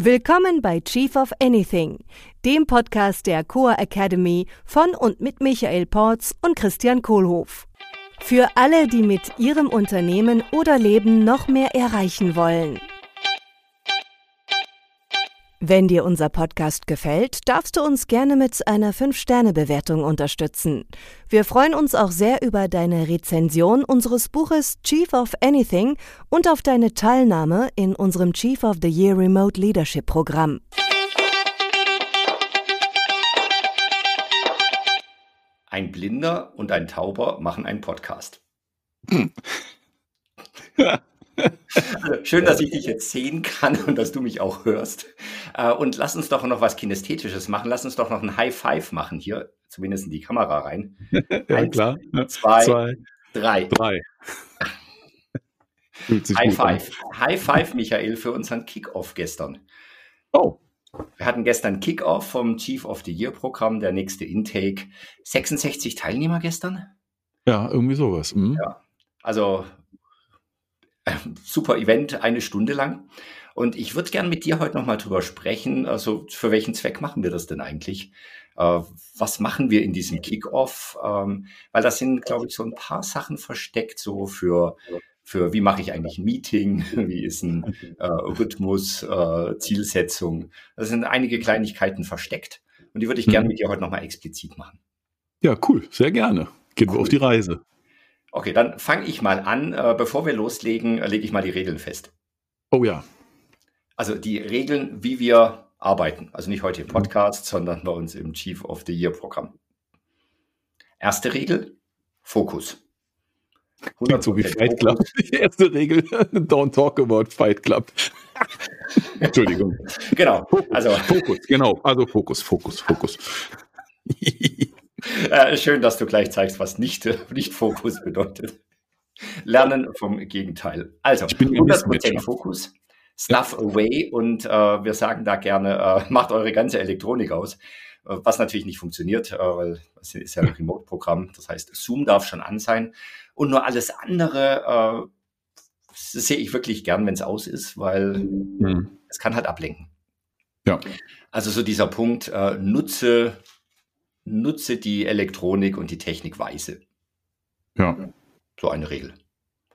Willkommen bei Chief of Anything, dem Podcast der Coa Academy von und mit Michael Porz und Christian Kohlhoff. Für alle, die mit ihrem Unternehmen oder Leben noch mehr erreichen wollen. Wenn dir unser Podcast gefällt, darfst du uns gerne mit einer 5-Sterne-Bewertung unterstützen. Wir freuen uns auch sehr über deine Rezension unseres Buches Chief of Anything und auf deine Teilnahme in unserem Chief of the Year Remote Leadership Programm. Ein Blinder und ein Tauber machen einen Podcast. Also, schön, dass ich dich jetzt sehen kann und dass du mich auch hörst. Äh, und lass uns doch noch was Kinästhetisches machen. Lass uns doch noch ein High Five machen hier, zumindest in die Kamera rein. ja, Eins, klar. Zwei, zwei drei. Drei. High Five. An. High Five, Michael, für unseren Kickoff gestern. Oh. Wir hatten gestern Kickoff vom Chief of the Year Programm, der nächste Intake. 66 Teilnehmer gestern? Ja, irgendwie sowas. Mhm. Ja. Also super Event, eine Stunde lang. Und ich würde gerne mit dir heute nochmal drüber sprechen. Also für welchen Zweck machen wir das denn eigentlich? Äh, was machen wir in diesem Kickoff? Ähm, weil da sind, glaube ich, so ein paar Sachen versteckt, so für, für wie mache ich eigentlich ein Meeting? Wie ist ein äh, Rhythmus, äh, Zielsetzung? Da sind einige Kleinigkeiten versteckt. Und die würde ich gerne mhm. mit dir heute nochmal explizit machen. Ja, cool. Sehr gerne. Gehen cool. wir auf die Reise. Okay, dann fange ich mal an. Äh, bevor wir loslegen, äh, lege ich mal die Regeln fest. Oh ja. Also die Regeln, wie wir arbeiten. Also nicht heute im Podcast, sondern bei uns im Chief of the Year Programm. Erste Regel, Fokus. Klingt so wie Fight Club. Die erste Regel, don't talk about Fight Club. Entschuldigung. Genau. Also Fokus, genau. Also Fokus, Fokus, Fokus. Äh, schön, dass du gleich zeigst, was nicht, nicht Fokus bedeutet. Lernen vom Gegenteil. Also, 100% Fokus, Stuff ja. away und äh, wir sagen da gerne, äh, macht eure ganze Elektronik aus. Äh, was natürlich nicht funktioniert, äh, weil es ist ja ein Remote-Programm. Das heißt, Zoom darf schon an sein. Und nur alles andere äh, sehe ich wirklich gern, wenn es aus ist, weil mhm. es kann halt ablenken. Ja. Also so dieser Punkt, nutze nutze die Elektronik und die Technik weise. Ja. So eine Regel.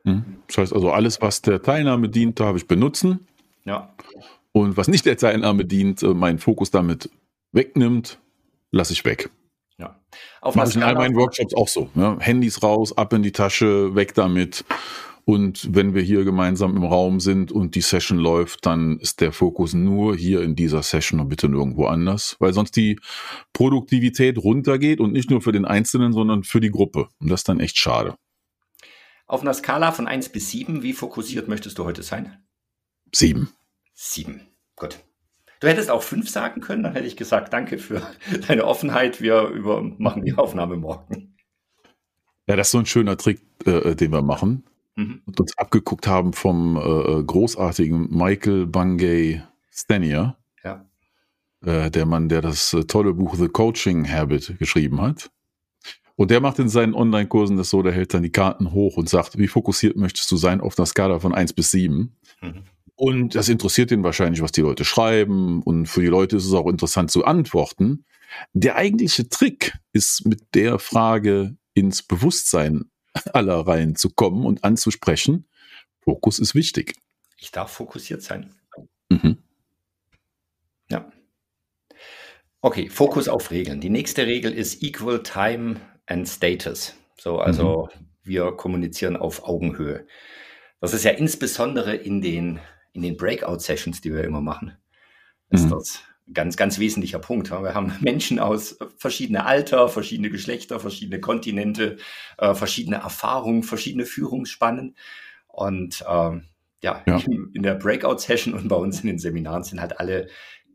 Mhm. Das heißt also, alles, was der Teilnahme dient, darf ich benutzen. Ja. Und was nicht der Teilnahme dient, äh, meinen Fokus damit wegnimmt, lasse ich weg. Ja. Auf Mache ich in all meinen Workshops auch so. Ja? Handys raus, ab in die Tasche, weg damit. Und wenn wir hier gemeinsam im Raum sind und die Session läuft, dann ist der Fokus nur hier in dieser Session und bitte nirgendwo anders, weil sonst die Produktivität runtergeht und nicht nur für den Einzelnen, sondern für die Gruppe. Und das ist dann echt schade. Auf einer Skala von 1 bis 7, wie fokussiert möchtest du heute sein? 7. 7. Gut. Du hättest auch 5 sagen können, dann hätte ich gesagt, danke für deine Offenheit. Wir über, machen die Aufnahme morgen. Ja, das ist so ein schöner Trick, äh, den wir machen mhm. und uns abgeguckt haben vom äh, großartigen Michael Bungay Stanier. Ja. Äh, der Mann, der das äh, tolle Buch The Coaching Habit geschrieben hat. Und der macht in seinen Online-Kursen das so, der hält dann die Karten hoch und sagt, wie fokussiert möchtest du sein auf einer Skala von 1 bis 7? Mhm. Und das interessiert ihn wahrscheinlich, was die Leute schreiben. Und für die Leute ist es auch interessant zu antworten. Der eigentliche Trick ist mit der Frage ins Bewusstsein aller Reihen zu kommen und anzusprechen. Fokus ist wichtig. Ich darf fokussiert sein. Mhm. Ja. Okay, Fokus auf Regeln. Die nächste Regel ist Equal Time and Status. So, also mhm. wir kommunizieren auf Augenhöhe. Das ist ja insbesondere in den, in den Breakout-Sessions, die wir immer machen, ist mhm. das ganz, ganz wesentlicher Punkt. Wir haben Menschen aus verschiedenen Alter, verschiedene Geschlechter, verschiedene Kontinente, äh, verschiedene Erfahrungen, verschiedene Führungsspannen. Und ähm, ja, ja, in der Breakout-Session und bei uns in den Seminaren sind halt alle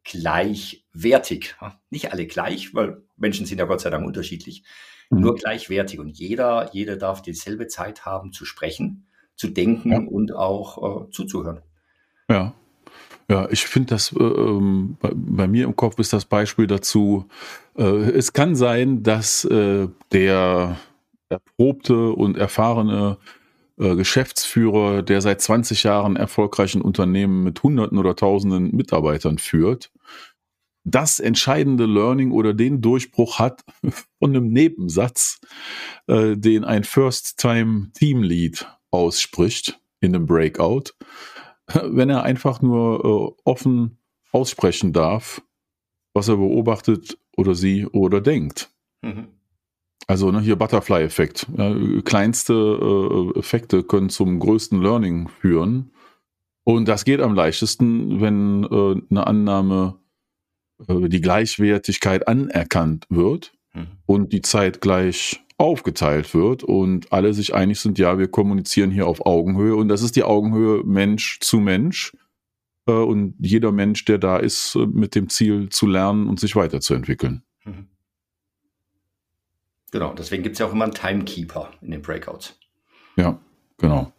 gleichwertig. Nicht alle gleich, weil Menschen sind ja Gott sei Dank unterschiedlich, mhm. nur gleichwertig. Und jeder, jeder darf dieselbe Zeit haben zu sprechen, zu denken ja. und auch äh, zuzuhören. Ja, ja, ich finde das, äh, ähm, bei, bei, mir im Kopf ist das Beispiel dazu, äh, es kann sein, dass äh, der erprobte und erfahrene äh, Geschäftsführer, der seit 20 Jahren erfolgreichen Unternehmen mit Hunderten oder Tausenden Mitarbeitern führt, das entscheidende Learning oder den Durchbruch hat von einem Nebensatz, äh, den ein First-Time-Team-Lead ausspricht in einem Breakout, wenn er einfach nur äh, offen aussprechen darf, was er beobachtet oder sie oder denkt. Mhm. Also ne, hier Butterfly-Effekt. Ja, kleinste äh, Effekte können zum größten Learning führen. Und das geht am leichtesten, wenn äh, eine Annahme, äh, die Gleichwertigkeit anerkannt wird mhm. und die Zeit gleich aufgeteilt wird und alle sich einig sind, ja, wir kommunizieren hier auf Augenhöhe und das ist die Augenhöhe Mensch zu Mensch äh, und jeder Mensch, der da ist, äh, mit dem Ziel zu lernen und sich weiterzuentwickeln. Mhm. Genau, deswegen gibt es ja auch immer einen Timekeeper in den Breakouts. Ja, genau.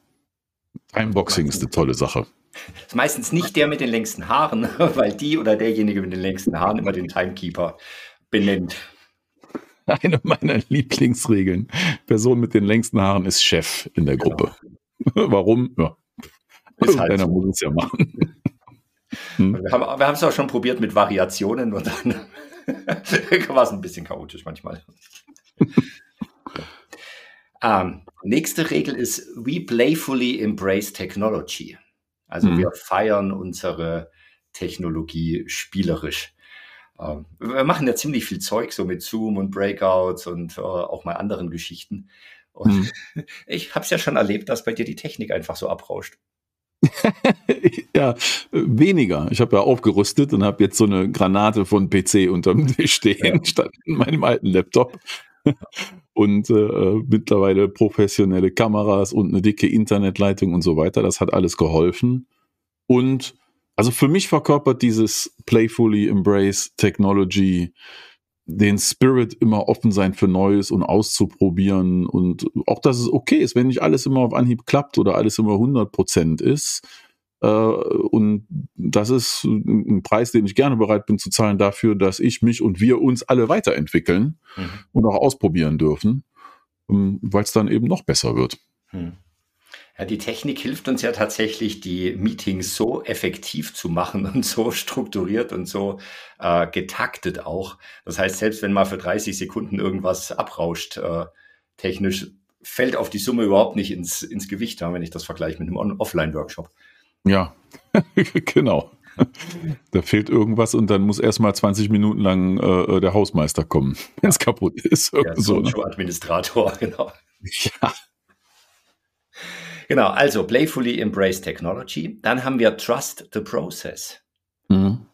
Timeboxing ist eine tolle Sache. Ist meistens nicht der mit den längsten Haaren, weil die oder derjenige mit den längsten Haaren immer den Timekeeper benennt. Eine meiner Lieblingsregeln. Person mit den längsten Haaren ist Chef in der Gruppe. Genau. Warum? Ja. Ist halt so. muss es ja machen. Hm? Wir haben es auch schon probiert mit Variationen und dann war es ein bisschen chaotisch manchmal. ähm, nächste Regel ist, we playfully embrace technology. Also mhm. wir feiern unsere Technologie spielerisch. Ähm, wir machen ja ziemlich viel Zeug so mit Zoom und Breakouts und äh, auch mal anderen Geschichten. Und mhm. ich habe es ja schon erlebt, dass bei dir die Technik einfach so abrauscht. ja, weniger. Ich habe ja aufgerüstet und habe jetzt so eine Granate von PC unterm Tisch stehen, ja. statt in meinem alten Laptop. und äh, mittlerweile professionelle Kameras und eine dicke Internetleitung und so weiter. Das hat alles geholfen. Und also für mich verkörpert dieses Playfully Embrace Technology den Spirit immer offen sein für Neues und auszuprobieren und auch, dass es okay ist, wenn nicht alles immer auf Anhieb klappt oder alles immer 100 Prozent ist. Äh, und das ist ein Preis, den ich gerne bereit bin zu zahlen dafür, dass ich mich und wir uns alle weiterentwickeln mhm. und auch ausprobieren dürfen, ähm, weil es dann eben noch besser wird. Mhm. Ja, die Technik hilft uns ja tatsächlich, die Meetings so effektiv zu machen und so strukturiert und so äh, getaktet auch. Das heißt, selbst wenn mal für 30 Sekunden irgendwas abrauscht, äh, technisch, fällt auf die Summe überhaupt nicht ins, ins Gewicht, wenn ich das vergleiche mit einem Offline-Workshop. Ja, genau. Da fehlt irgendwas und dann muss erstmal 20 Minuten lang äh, der Hausmeister kommen, wenn es kaputt ist. Ja, so, ne? Administrator, genau. Ja. Genau, also playfully embrace technology. Dann haben wir trust the process. Mhm.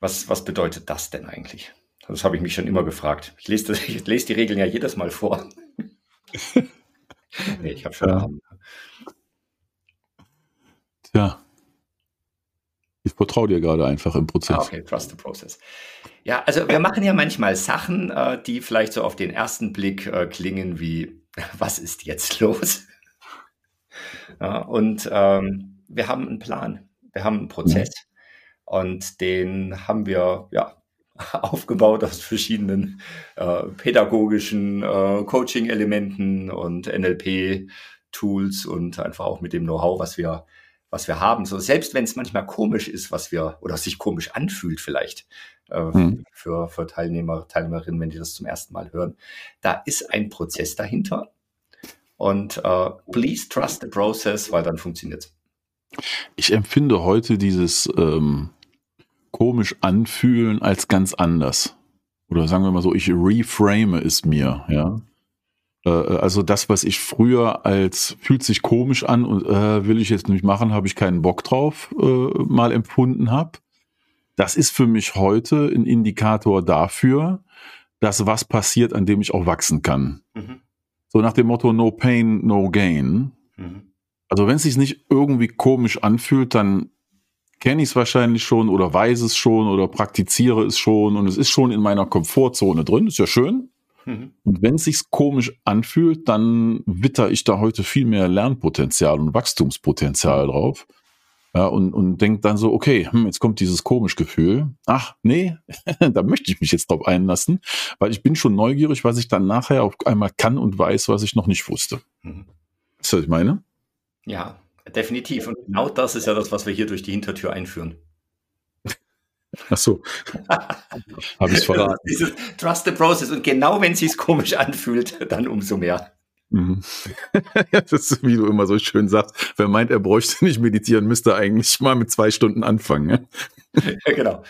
Was, was bedeutet das denn eigentlich? Das habe ich mich schon immer gefragt. Ich lese, das, ich lese die Regeln ja jedes Mal vor. nee, ich habe schon. Ja. Tja. Ich vertraue dir gerade einfach im Prozess. Ah, okay, trust the process. Ja, also wir machen ja manchmal Sachen, äh, die vielleicht so auf den ersten Blick äh, klingen wie, was ist jetzt los? Ja, und ähm, wir haben einen Plan, wir haben einen Prozess mhm. und den haben wir ja aufgebaut aus verschiedenen äh, pädagogischen äh, Coaching-Elementen und NLP-Tools und einfach auch mit dem Know-how, was wir was wir haben. So selbst wenn es manchmal komisch ist, was wir oder sich komisch anfühlt vielleicht äh, mhm. für, für Teilnehmer, Teilnehmerinnen, wenn die das zum ersten Mal hören, da ist ein Prozess dahinter und äh, please trust the process, weil dann funktioniert es. Ich empfinde heute dieses ähm, komisch anfühlen als ganz anders. Oder sagen wir mal so, ich reframe es mir, ja. Äh, also das, was ich früher als fühlt sich komisch an und äh, will ich jetzt nicht machen, habe ich keinen Bock drauf, äh, mal empfunden habe. Das ist für mich heute ein Indikator dafür, dass was passiert, an dem ich auch wachsen kann. Mhm. So nach dem Motto No Pain, No Gain. Mhm. Also wenn es sich nicht irgendwie komisch anfühlt, dann kenne ich es wahrscheinlich schon oder weiß es schon oder praktiziere es schon und es ist schon in meiner Komfortzone drin. Ist ja schön. Mhm. Und wenn es sich komisch anfühlt, dann witter ich da heute viel mehr Lernpotenzial und Wachstumspotenzial drauf. Ja, und, und denkt dann so, okay, hm, jetzt kommt dieses komisch Gefühl. Ach, nee, da möchte ich mich jetzt drauf einlassen, weil ich bin schon neugierig, was ich dann nachher auf einmal kann und weiß, was ich noch nicht wusste. Mhm. Weißt du, was ich meine? Ja, definitiv. Und genau das ist ja das, was wir hier durch die Hintertür einführen. Ach so. Habe ich verraten. Dieses Trust the Process. Und genau wenn es sich komisch anfühlt, dann umso mehr. Mhm. das ist, wie du immer so schön sagst, wer meint, er bräuchte nicht meditieren, müsste eigentlich mal mit zwei Stunden anfangen. Ne? ja, genau.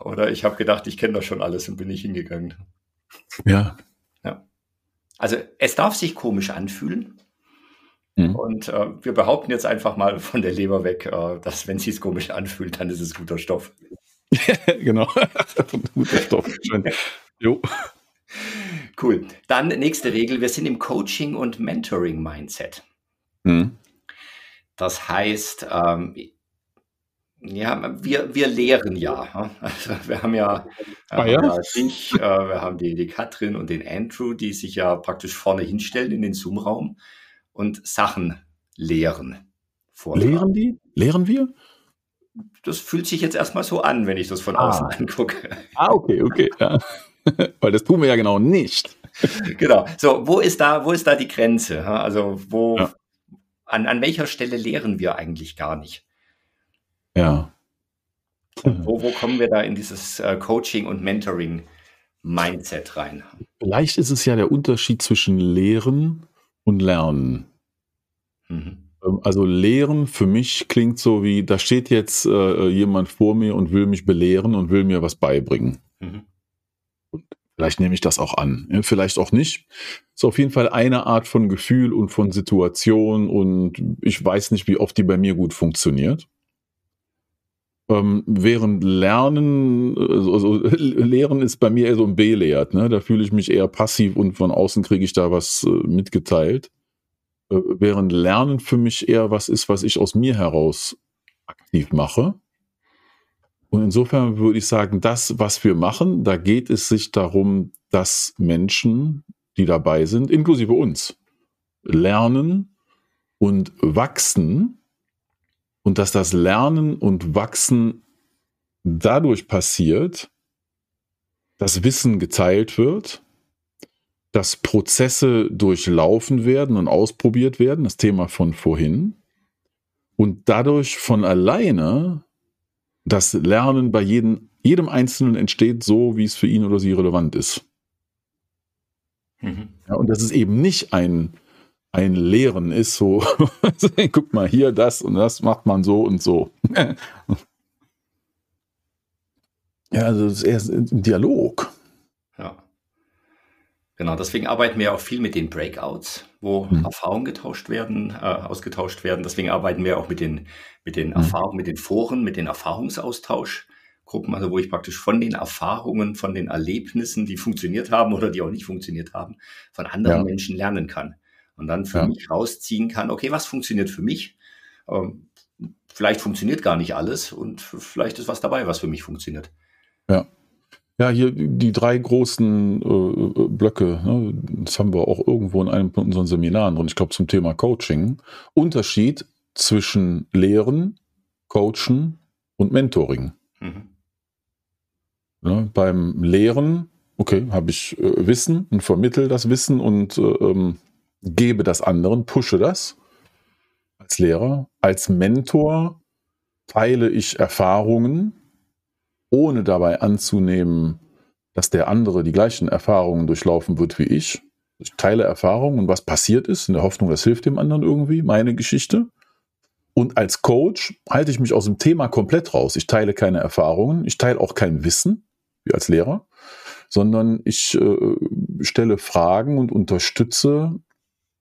Oder ich habe gedacht, ich kenne das schon alles und bin nicht hingegangen. Ja. ja. Also es darf sich komisch anfühlen. Mhm. Und äh, wir behaupten jetzt einfach mal von der Leber weg, äh, dass wenn es sich komisch anfühlt, dann ist es guter Stoff. genau. guter Stoff. Schön. Jo. Cool. Dann nächste Regel. Wir sind im Coaching- und Mentoring-Mindset. Mhm. Das heißt, ähm, ja, wir, wir lehren ja. Also wir haben ja, ah, ja? ja dich, äh, wir haben die, die Katrin und den Andrew, die sich ja praktisch vorne hinstellen in den Zoom-Raum und Sachen lehren. Vortragen. Lehren die? Lehren wir? Das fühlt sich jetzt erstmal so an, wenn ich das von ah. außen angucke. Ah, okay, okay. Ja. Weil das tun wir ja genau nicht. Genau. So, wo ist da, wo ist da die Grenze? Also, wo, ja. an, an welcher Stelle lehren wir eigentlich gar nicht? Ja. wo, wo kommen wir da in dieses äh, Coaching und Mentoring Mindset rein? Vielleicht ist es ja der Unterschied zwischen Lehren und Lernen. Mhm. Ähm, also Lehren für mich klingt so wie, da steht jetzt äh, jemand vor mir und will mich belehren und will mir was beibringen. Mhm. Vielleicht nehme ich das auch an, vielleicht auch nicht. Ist auf jeden Fall eine Art von Gefühl und von Situation und ich weiß nicht, wie oft die bei mir gut funktioniert. Ähm, während Lernen, also, also Lehren ist bei mir eher so ein B-Lehrt. Ne? Da fühle ich mich eher passiv und von außen kriege ich da was äh, mitgeteilt. Äh, während Lernen für mich eher was ist, was ich aus mir heraus aktiv mache. Und insofern würde ich sagen, das, was wir machen, da geht es sich darum, dass Menschen, die dabei sind, inklusive uns, lernen und wachsen. Und dass das Lernen und Wachsen dadurch passiert, dass Wissen geteilt wird, dass Prozesse durchlaufen werden und ausprobiert werden, das Thema von vorhin, und dadurch von alleine das Lernen bei jedem, jedem Einzelnen entsteht so, wie es für ihn oder sie relevant ist. Mhm. Ja, und das ist eben nicht ein ein Lehren ist so, guck mal hier, das und das macht man so und so. ja, also es ist eher ein Dialog. Ja. Genau, deswegen arbeiten wir auch viel mit den Breakouts, wo mhm. Erfahrungen getauscht werden, äh, ausgetauscht werden. Deswegen arbeiten wir auch mit den, mit den mhm. Erfahrungen, mit den Foren, mit den Erfahrungsaustauschgruppen, also wo ich praktisch von den Erfahrungen, von den Erlebnissen, die funktioniert haben oder die auch nicht funktioniert haben, von anderen ja. Menschen lernen kann und dann für ja. mich rausziehen kann, okay, was funktioniert für mich? Ähm, vielleicht funktioniert gar nicht alles und vielleicht ist was dabei, was für mich funktioniert. Ja. Ja, hier die drei großen äh, Blöcke, ne, das haben wir auch irgendwo in einem von unseren Seminaren und ich glaube zum Thema Coaching. Unterschied zwischen Lehren, Coachen und Mentoring. Mhm. Ja, beim Lehren, okay, habe ich äh, Wissen und vermittel das Wissen und äh, ähm, gebe das anderen, pushe das als Lehrer. Als Mentor teile ich Erfahrungen, ohne dabei anzunehmen, dass der andere die gleichen Erfahrungen durchlaufen wird wie ich. Ich teile Erfahrungen und was passiert ist, in der Hoffnung, das hilft dem anderen irgendwie, meine Geschichte. Und als Coach halte ich mich aus dem Thema komplett raus. Ich teile keine Erfahrungen, ich teile auch kein Wissen, wie als Lehrer, sondern ich äh, stelle Fragen und unterstütze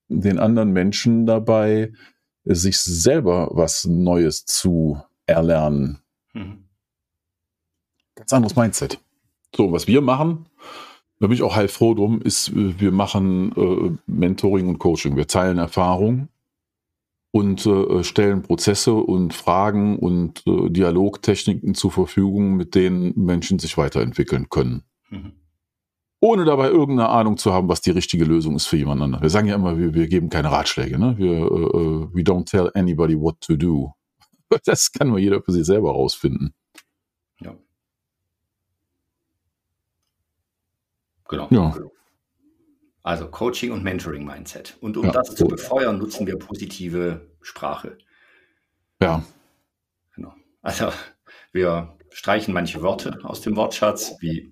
den anderen Menschen dabei, sich selber was Neues zu erlernen. Mhm. Ganz anderes Mindset. So, was wir machen, da bin ich auch heilfroh drum, ist, wir machen äh, Mentoring und Coaching. Wir teilen Erfahrung und äh, stellen Prozesse und Fragen und äh, Dialogtechniken zur Verfügung, mit denen Menschen sich weiterentwickeln können. Mhm ohne dabei irgendeine Ahnung zu haben, was die richtige Lösung ist für jemand anderen. Wir sagen ja immer, wir, wir geben keine Ratschläge. Ne? Wir, uh, we don't tell anybody what to do. Das kann nur jeder für sich selber rausfinden. Genau. Ja. Also Coaching und Mentoring Mindset. Und um Ja, das zu befeuern, nutzen wir positive Sprache. Ja, Genau. Also wir streichen manche Worte aus dem Wortschatz wie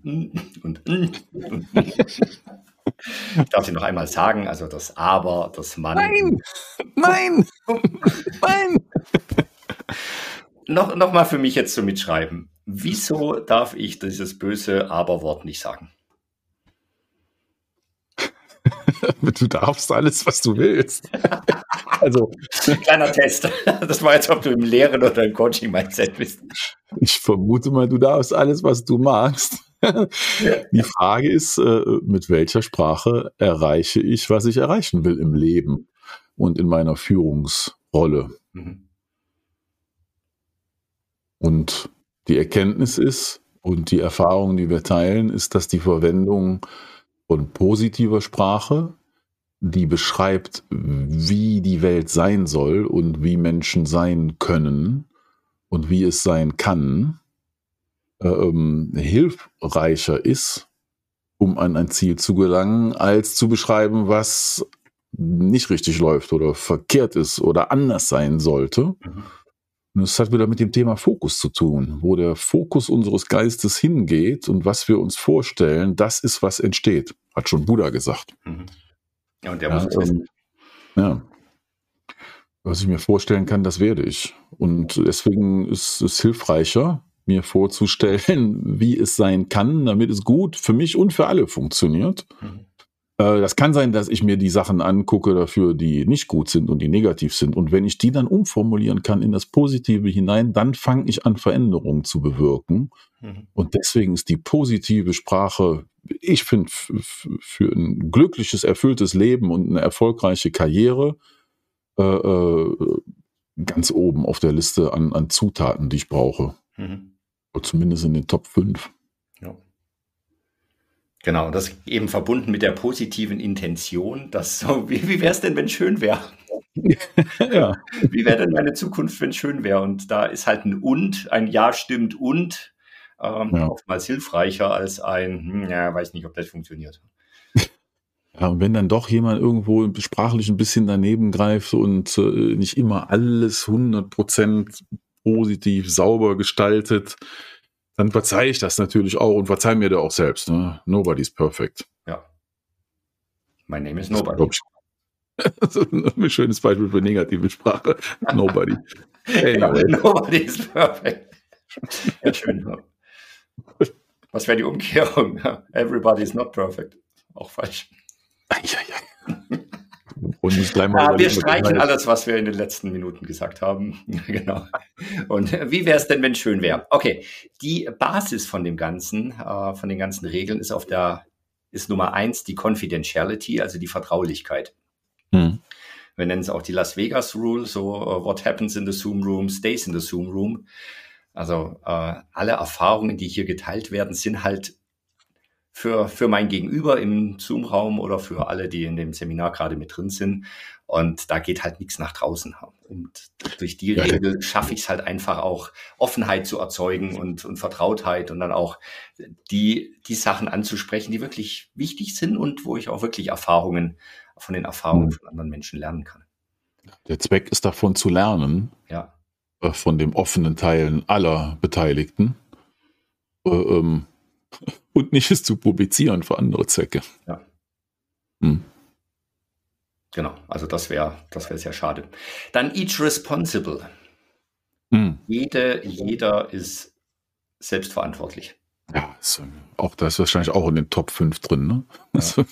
und und. Ich darf sie noch einmal sagen, also das Aber, das Mann. Nein! Nein! Nein! Noch, noch mal für mich jetzt zum Mitschreiben. Wieso darf ich dieses böse Aber-Wort nicht sagen? Du darfst alles, was du willst. Also, Kleiner Test. Das war jetzt, ob du im Lehren oder im Coaching-Mindset bist. ich vermute mal, du darfst alles, was du magst. Die Frage ist, äh, mit welcher Sprache erreiche ich, was ich erreichen will im Leben und in meiner Führungsrolle. Mhm. Und die Erkenntnis ist und die Erfahrung, die wir teilen, ist, dass die Verwendung von positiver Sprache, die beschreibt, wie die Welt sein soll und wie Menschen sein können und wie es sein kann, ähm, hilfreicher ist, um an ein Ziel zu gelangen, als zu beschreiben, was nicht richtig läuft oder verkehrt ist oder anders sein sollte. Mhm. Und es hat wieder mit dem Thema Fokus zu tun, wo der Fokus unseres Geistes hingeht und was wir uns vorstellen, das ist, was entsteht, hat schon Buddha gesagt. Mhm. Ja, und der Ja, muss es wissen. ähm, ja. Was ich mir vorstellen kann, das werde ich. Und deswegen ist es hilfreicher, mir vorzustellen, wie es sein kann, damit es gut für mich und für alle funktioniert. Mhm. Äh, Das kann sein, dass ich mir die Sachen angucke dafür, die nicht gut sind und die negativ sind. Und wenn ich die dann umformulieren kann in das Positive hinein, dann fange ich an, Veränderungen zu bewirken. Mhm. Und deswegen ist die positive Sprache, ich finde, für ein glückliches, erfülltes Leben und eine erfolgreiche Karriere äh, äh, ganz oben auf der Liste an, an Zutaten, die ich brauche. Mhm. Oder zumindest in den Top 5. Genau, und das eben verbunden mit der positiven Intention, dass so, wie, wie wäre es denn, wenn schön wäre? ja. Wie wäre denn meine Zukunft, wenn schön wäre? Und da ist halt ein und, ein Ja stimmt und ähm, Ja. oftmals hilfreicher als ein, hm, ja, weiß nicht, ob das funktioniert. Ja, und wenn dann doch jemand irgendwo sprachlich ein bisschen daneben greift und äh, nicht immer alles 100% positiv, sauber gestaltet, dann verzeihe ich das natürlich auch und verzeihe mir da auch selbst. Ne? Nobody's perfect. Ja. My name is Das nobody. ich. Also ein schönes Beispiel für negative Sprache. Nobody. Anyway. nobody is perfect. Ja, schön. ja. Was wäre die Umkehrung? Everybody is not perfect. Auch falsch. Eieiei. Und nicht dreimal Ja, wir streichen alles, was wir in den letzten Minuten gesagt haben. genau. Und wie wäre es denn, wenn es schön wäre? Okay, die Basis von dem Ganzen, äh, von den ganzen Regeln ist auf der, ist Nummer eins die Confidentiality, also die Vertraulichkeit. Hm. Wir nennen es auch die Las Vegas Rule, so uh, what happens in the Zoom Room stays in the Zoom Room. Also äh, alle Erfahrungen, die hier geteilt werden, sind halt für, für mein Gegenüber im Zoom-Raum oder für alle, die in dem Seminar gerade mit drin sind. Und da geht halt nichts nach draußen. Und durch die Ja. Regel schaffe ich es halt einfach auch, Offenheit zu erzeugen und, und Vertrautheit und dann auch die, die Sachen anzusprechen, die wirklich wichtig sind und wo ich auch wirklich Erfahrungen von den Erfahrungen Mhm. von anderen Menschen lernen kann. Der Zweck ist davon zu lernen, Ja. äh, von dem offenen Teilen aller Beteiligten. Äh, ähm, und nicht es zu publizieren für andere Zwecke. Ja. Hm. Genau, also das wäre das wäre sehr schade. Dann each responsible. Hm. Jede, jeder ist selbstverantwortlich. Ja, ist, äh, auch das ist wahrscheinlich auch in den Top 5 drin. Ne? Also,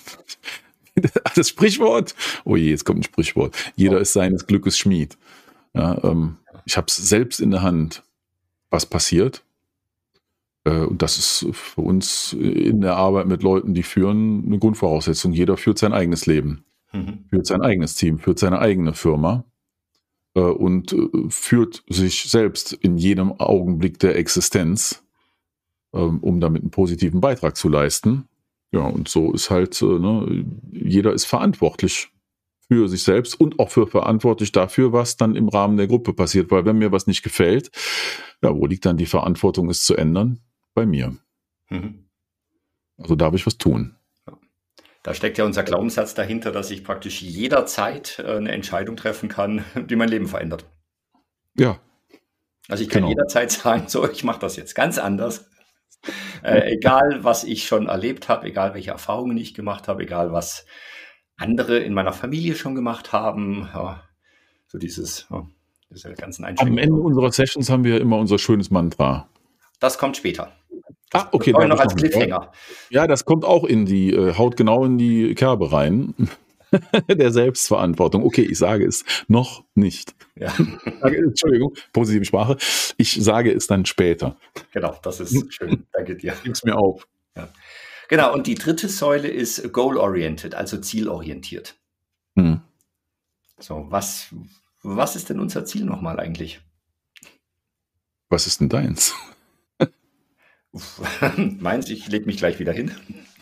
das Sprichwort, oh je, jetzt kommt ein Sprichwort. Jeder ist seines Glückes Schmied. Ja, ähm, ich habe es selbst in der Hand, was passiert. Äh, und das ist für uns in der Arbeit mit Leuten, die führen, eine Grundvoraussetzung. Jeder führt sein eigenes Leben. Mhm. führt sein eigenes Team, führt seine eigene Firma äh, und äh, führt sich selbst in jedem Augenblick der Existenz, ähm, um damit einen positiven Beitrag zu leisten. Ja, und so ist halt, ne, jeder ist verantwortlich für sich selbst und auch für verantwortlich dafür, was dann im Rahmen der Gruppe passiert. Weil wenn mir was nicht gefällt, ja, wo liegt dann die Verantwortung, es zu ändern? Bei mir. Mhm. Also darf ich was tun. Da steckt ja unser Glaubenssatz dahinter, dass ich praktisch jederzeit äh, eine Entscheidung treffen kann, die mein Leben verändert. Ja. Also ich kann genau. jederzeit sagen, so, ich mache das jetzt ganz anders. Äh, egal, was ich schon erlebt habe, egal welche Erfahrungen ich gemacht habe, egal was andere in meiner Familie schon gemacht haben. Ja, so dieses, ja, diese ganzen Am Ende unserer Sessions haben wir immer unser schönes Mantra. Das kommt später. Das ah, okay. Dann noch als Cliffhanger. Ja, das kommt auch in die, äh, haut genau in die Kerbe rein. der Selbstverantwortung. Okay, ich sage es noch nicht. Ja. Entschuldigung, positive Sprache. Ich sage es dann später. Genau, das ist schön. Danke dir. Gib's mir auf. Ja. Genau, und die dritte Säule ist goal-oriented, also zielorientiert. Hm. So, was, was ist denn unser Ziel nochmal eigentlich? Was ist denn deins? Meins, ich lege mich gleich wieder hin.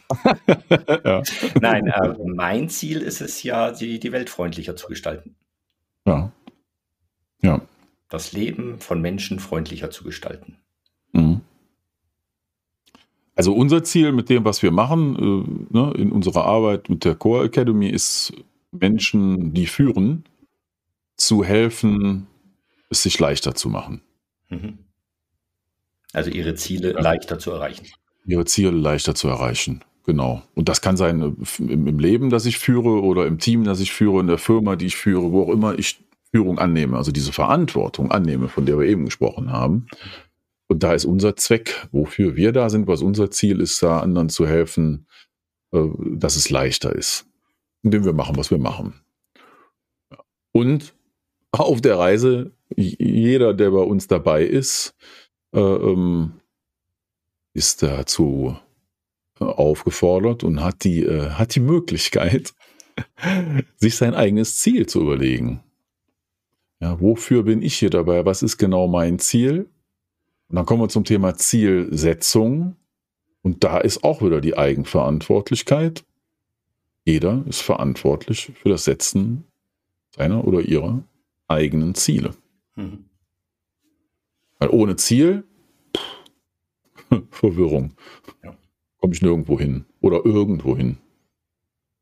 ja. Nein, äh, mein Ziel ist es ja, die, die Welt freundlicher zu gestalten. Ja. Ja. Das Leben von Menschen freundlicher zu gestalten. Mhm. Also unser Ziel mit dem, was wir machen, äh, ne, in unserer Arbeit mit der Core Academy, ist Menschen, die führen, zu helfen, es sich leichter zu machen. Mhm. Also ihre Ziele ja. leichter zu erreichen. Ihre Ziele leichter zu erreichen, genau. Und das kann sein äh, im, Leben, das ich führe, oder im Team, das ich führe, in der Firma, die ich führe, wo auch immer ich Führung annehme, also diese Verantwortung annehme, von der wir eben gesprochen haben. Und da ist unser Zweck, wofür wir da sind, was unser Ziel ist, da anderen zu helfen, äh, dass es leichter ist, indem wir machen, was wir machen. Und auf der Reise, jeder, der bei uns dabei ist, ähm, ist dazu äh, aufgefordert und hat die, äh, hat die Möglichkeit, sich sein eigenes Ziel zu überlegen. Ja, wofür bin ich hier dabei? Was ist genau mein Ziel? Und dann kommen wir zum Thema Zielsetzung. Und da ist auch wieder die Eigenverantwortlichkeit. Jeder ist verantwortlich für das Setzen seiner oder ihrer eigenen Ziele. Mhm. Weil ohne Ziel, pff, Verwirrung. Ja. Komme ich nirgendwo hin oder irgendwo hin.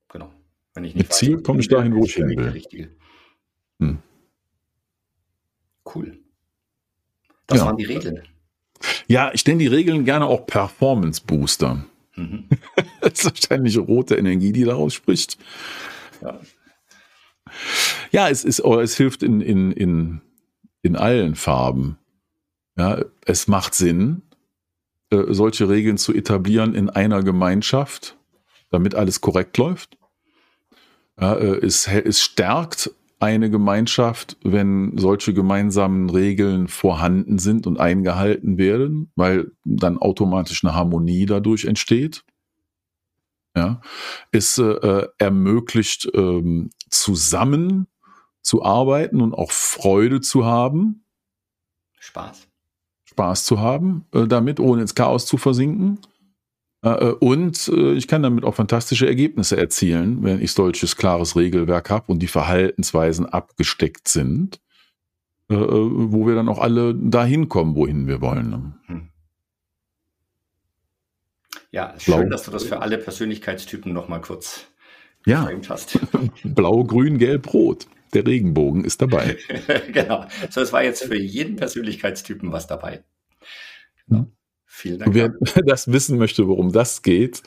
Genau. Mit Ziel komme ich dahin, wo ich hin will. Hm. Cool. Das ja. waren die Regeln. Ja, ich nenne die Regeln gerne auch Performance Booster. Mhm. das ist wahrscheinlich rote Energie, die daraus spricht. Ja, ja es, ist, es hilft in, in, in, in allen Farben. Ja, es macht Sinn, äh, solche Regeln zu etablieren in einer Gemeinschaft, damit alles korrekt läuft. Ja, äh, es, es stärkt eine Gemeinschaft, wenn solche gemeinsamen Regeln vorhanden sind und eingehalten werden, weil dann automatisch eine Harmonie dadurch entsteht. Ja, es äh, ermöglicht ähm, zusammen zu arbeiten und auch Freude zu haben. Spaß. Spaß zu haben äh, damit, ohne ins Chaos zu versinken. Äh, äh, und äh, ich kann damit auch fantastische Ergebnisse erzielen, wenn ich solches klares Regelwerk habe und die Verhaltensweisen abgesteckt sind, wo wir dann auch alle dahin kommen, wohin wir wollen. Ne? Hm. Ja, schön, dass du das für alle Persönlichkeitstypen nochmal kurz ja. hast. Blau, Grün, Gelb, Rot. Der Regenbogen ist dabei. genau. So, es war jetzt für jeden Persönlichkeitstypen was dabei. Ja. Vielen Dank. Wer das wissen möchte, worum das geht,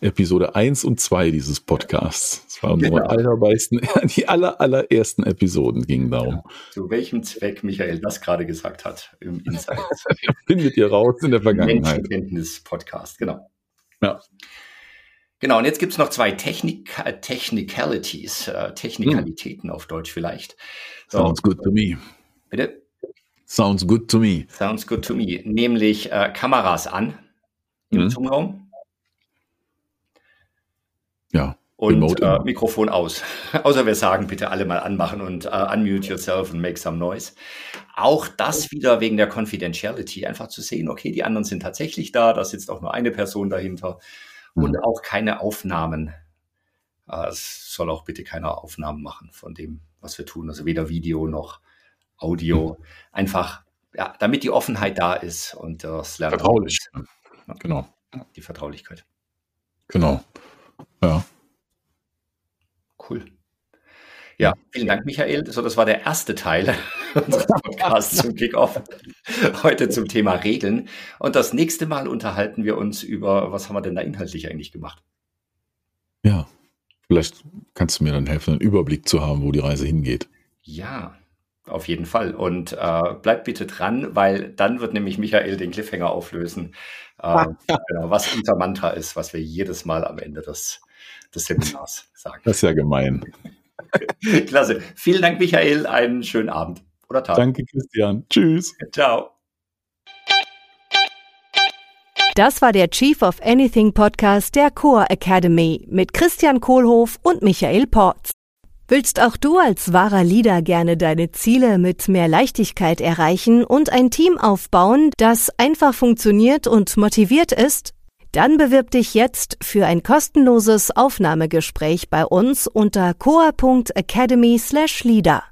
Episode 1 und 2 dieses Podcasts. Das waren genau. die aller, allerersten Episoden gingen darum. Ja. Zu welchem Zweck Michael das gerade gesagt hat im Insight. Findet ihr raus in der Vergangenheit. Menschenkenntnis-Podcast, genau. Ja. Genau, und jetzt gibt es noch zwei Technik Technicalities, äh, Technikalitäten hm. auf Deutsch vielleicht. So. Sounds good to me. Bitte? Sounds good to me. Sounds good to me. Nämlich äh, Kameras an im mhm. Zoom-Raum. Ja. Und äh, Mikrofon aus. Außer wir sagen, bitte alle mal anmachen und uh, unmute yourself and make some noise. Auch das wieder wegen der Confidentiality. Einfach zu sehen, okay, die anderen sind tatsächlich da, da sitzt auch nur eine Person dahinter. Mhm. Und auch keine Aufnahmen. Uh, es soll auch bitte keiner Aufnahmen machen von dem, was wir tun. Also weder Video noch Audio, einfach, ja, damit die Offenheit da ist und das Lernen. Vertraulich. Ja, genau. Die Vertraulichkeit. Genau. Ja. Cool. Ja, vielen Dank, Michael. So, das war der erste Teil unseres Podcasts zum Kickoff. Heute zum Thema Regeln. Und das nächste Mal unterhalten wir uns über, was haben wir denn da inhaltlich eigentlich gemacht? Ja, vielleicht kannst du mir dann helfen, einen Überblick zu haben, wo die Reise hingeht. Ja, auf jeden Fall. Und äh, bleibt bitte dran, weil dann wird nämlich Michael den Cliffhanger auflösen, äh, genau, was unser Mantra ist, was wir jedes Mal am Ende des, des Seminars sagen. Das ist ja gemein. Klasse. Vielen Dank, Michael. Einen schönen Abend oder Tag. Danke, Christian. Tschüss. Ciao. Das war der Chief of Anything Podcast der Core Academy mit Christian Kohlhoff und Michael Porz. Willst auch du als wahrer Leader gerne deine Ziele mit mehr Leichtigkeit erreichen und ein Team aufbauen, das einfach funktioniert und motiviert ist? Dann bewirb dich jetzt für ein kostenloses Aufnahmegespräch bei uns unter coa.academy/leader.